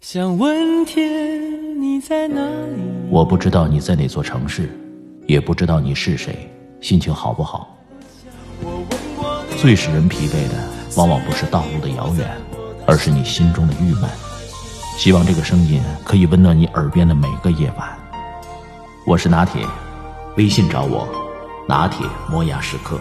想问天你在哪里？我不知道你在哪座城市，也不知道你是谁，心情好不好？最使人疲惫的，往往不是道路的遥远，而是你心中的郁闷。希望这个声音可以温暖你耳边的每个夜晚。我是拿铁，微信找我，拿铁磨牙时刻。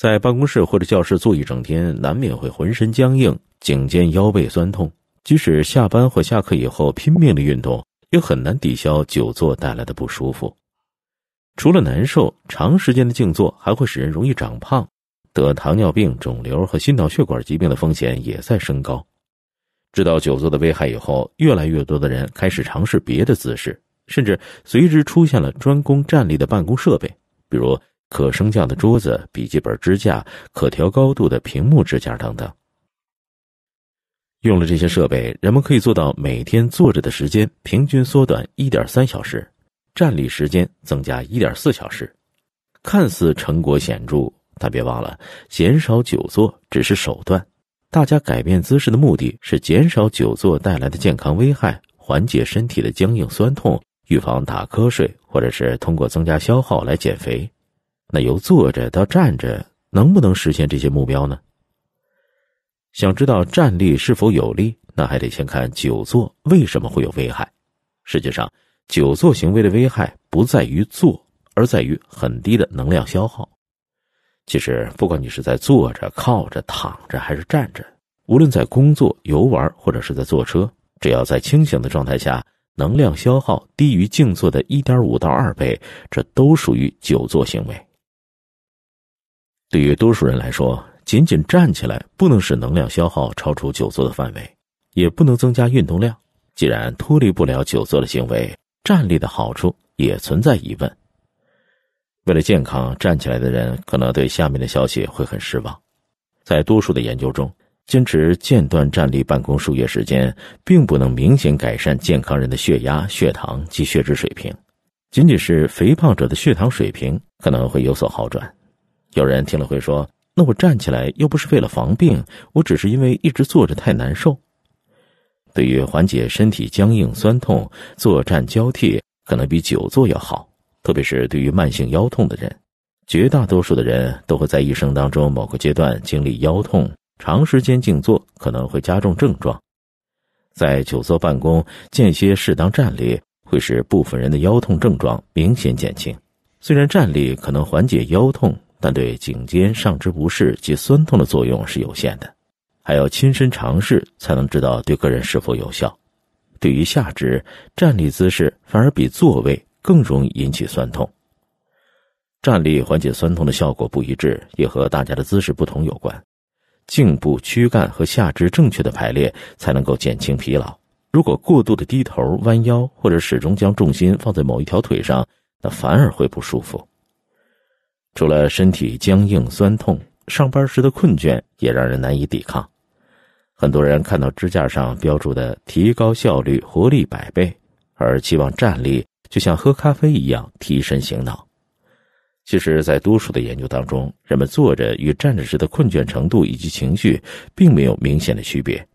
在办公室或者教室坐一整天，难免会浑身僵硬、颈肩腰背酸痛。即使下班或下课以后拼命的运动，也很难抵消久坐带来的不舒服。除了难受，长时间的静坐还会使人容易长胖，得糖尿病、肿瘤和心脑血管疾病的风险也在升高。知道久坐的危害以后，越来越多的人开始尝试别的姿势，甚至随之出现了专攻站立的办公设备，比如。可升降的桌子、笔记本支架、可调高度的屏幕支架等等。用了这些设备，人们可以做到每天坐着的时间平均缩短一点三小时，站立时间增加一点四小时。看似成果显著，但别忘了，减少久坐只是手段。大家改变姿势的目的是减少久坐带来的健康危害，缓解身体的僵硬酸痛，预防打瞌睡，或者是通过增加消耗来减肥。那由坐着到站着，能不能实现这些目标呢？想知道站立是否有利，那还得先看久坐为什么会有危害。实际上，久坐行为的危害不在于坐，而在于很低的能量消耗。其实，不管你是在坐着、靠着、躺着还是站着，无论在工作、游玩或者是在坐车，只要在清醒的状态下，能量消耗低于静坐的一点五到二倍，这都属于久坐行为。对于多数人来说，仅仅站起来不能使能量消耗超出久坐的范围，也不能增加运动量。既然脱离不了久坐的行为，站立的好处也存在疑问。为了健康，站起来的人可能对下面的消息会很失望。在多数的研究中，坚持间断站立办公数月时间，并不能明显改善健康人的血压、血糖及血脂水平，仅仅是肥胖者的血糖水平可能会有所好转。有人听了会说：“那我站起来又不是为了防病，我只是因为一直坐着太难受。”对于缓解身体僵硬酸痛，坐站交替可能比久坐要好，特别是对于慢性腰痛的人。绝大多数的人都会在一生当中某个阶段经历腰痛，长时间静坐可能会加重症状。在久坐办公间歇适当站立，会使部分人的腰痛症状明显减轻。虽然站立可能缓解腰痛。但对颈肩上肢不适及酸痛的作用是有限的，还要亲身尝试才能知道对个人是否有效。对于下肢，站立姿势反而比坐位更容易引起酸痛。站立缓解酸痛的效果不一致，也和大家的姿势不同有关。颈部、躯干和下肢正确的排列才能够减轻疲劳。如果过度的低头、弯腰，或者始终将重心放在某一条腿上，那反而会不舒服。除了身体僵硬酸痛，上班时的困倦也让人难以抵抗。很多人看到支架上标注的“提高效率、活力百倍”，而期望站立就像喝咖啡一样提神醒脑。其实，在多数的研究当中，人们坐着与站着时的困倦程度以及情绪并没有明显的区别。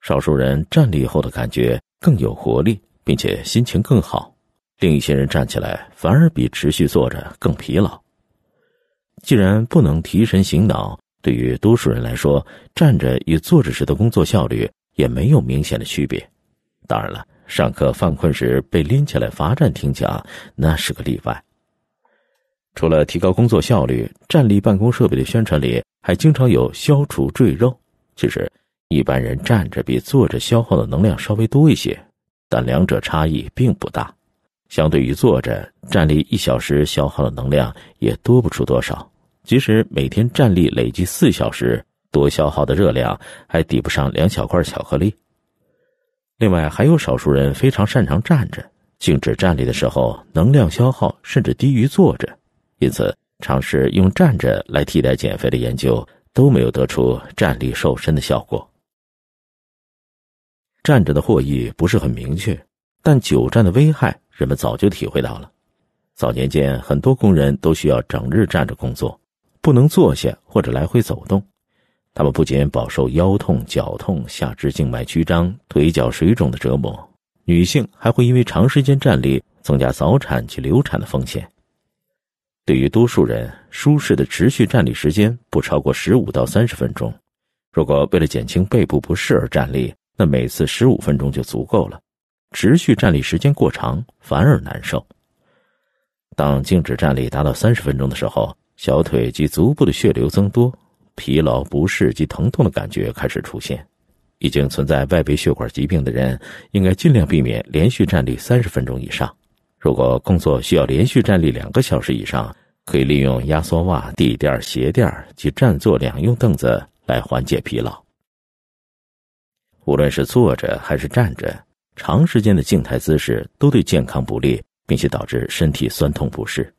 少数人站立后的感觉更有活力，并且心情更好。另一些人站起来反而比持续坐着更疲劳。既然不能提神醒脑，对于多数人来说，站着与坐着时的工作效率也没有明显的区别。当然了，上课犯困时被拎起来罚站听讲，那是个例外。除了提高工作效率，站立办公设备的宣传里还经常有消除赘肉。其实，一般人站着比坐着消耗的能量稍微多一些，但两者差异并不大。相对于坐着站立一小时消耗的能量也多不出多少，即使每天站立累计四小时，多消耗的热量还抵不上两小块巧克力。另外，还有少数人非常擅长站着，静止站立的时候能量消耗甚至低于坐着，因此尝试用站着来替代减肥的研究都没有得出站立瘦身的效果。站着的获益不是很明确，但久站的危害。人们早就体会到了，早年间，很多工人都需要整日站着工作，不能坐下或者来回走动。他们不仅饱受腰痛、脚痛、下肢静脉曲张、腿脚水肿的折磨，女性还会因为长时间站立增加早产及流产的风险。对于多数人，舒适的持续站立时间不超过十五到三十分钟。如果为了减轻背部不适而站立，那每次十五分钟就足够了。持续站立时间过长，反而难受。当静止站立达到三十分钟的时候，小腿及足部的血流增多。疲劳、不适及疼痛的感觉开始出现，已经存在外围血管疾病的人应该尽量避免连续站立三十分钟以上。如果工作需要连续站立两个小时以上，可以利用压缩袜、地垫、鞋垫及占座两用凳子来缓解疲劳。无论是坐着还是站着，长时间的静态姿势都对健康不利，并且导致身体酸痛不适。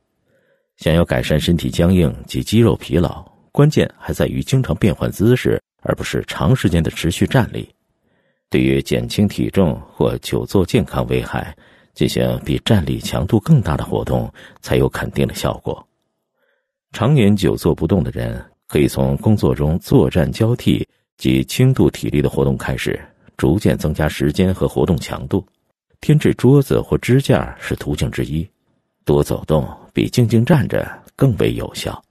想要改善身体僵硬及肌肉疲劳。关键还在于经常变换姿势，而不是长时间的持续站立。对于减轻体重或久坐健康危害，进行比站立强度更大的活动才有肯定的效果。常年久坐不动的人，可以从工作中坐站交替及轻度体力的活动开始，逐渐增加时间和活动强度添置桌子或支架是途径之一多走动比静静站着更为有效。